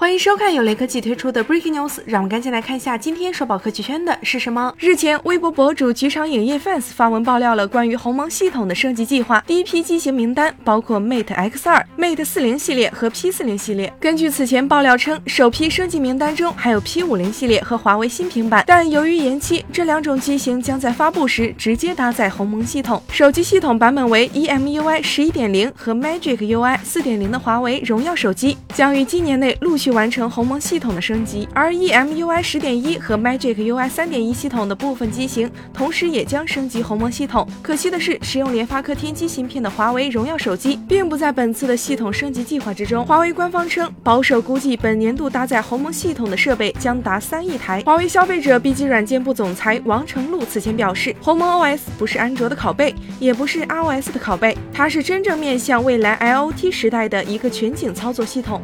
欢迎收看由雷科技推出的 Breaking News，让我们赶紧来看一下今天刷爆科技圈的是什么。日前，微博博主局场影业 fans 发文爆料了关于鸿蒙系统的升级计划，第一批机型名单包括 Mate X2、Mate 40系列和 P40 系列。根据此前爆料称，首批升级名单中还有 P50 系列和华为新平板，但由于延期，这两种机型将在发布时直接搭载鸿蒙系统。手机系统版本为 EMUI 11.0和 Magic UI 4.0的华为荣耀手机，将于今年内陆续。完成鸿蒙系统的升级，而 EMUI 十点一和 Magic UI 三点一系统的部分机型，同时也将升级鸿蒙系统。可惜的是，使用联发科天玑芯片的华为荣耀手机，并不在本次的系统升级计划之中。华为官方称，保守估计本年度搭载鸿蒙系统的设备将达三亿台。华为消费者 B 级软件部总裁王成禄此前表示，鸿蒙 OS 不是安卓的拷贝，也不是 iOS 的拷贝，它是真正面向未来 IoT 时代的一个全景操作系统。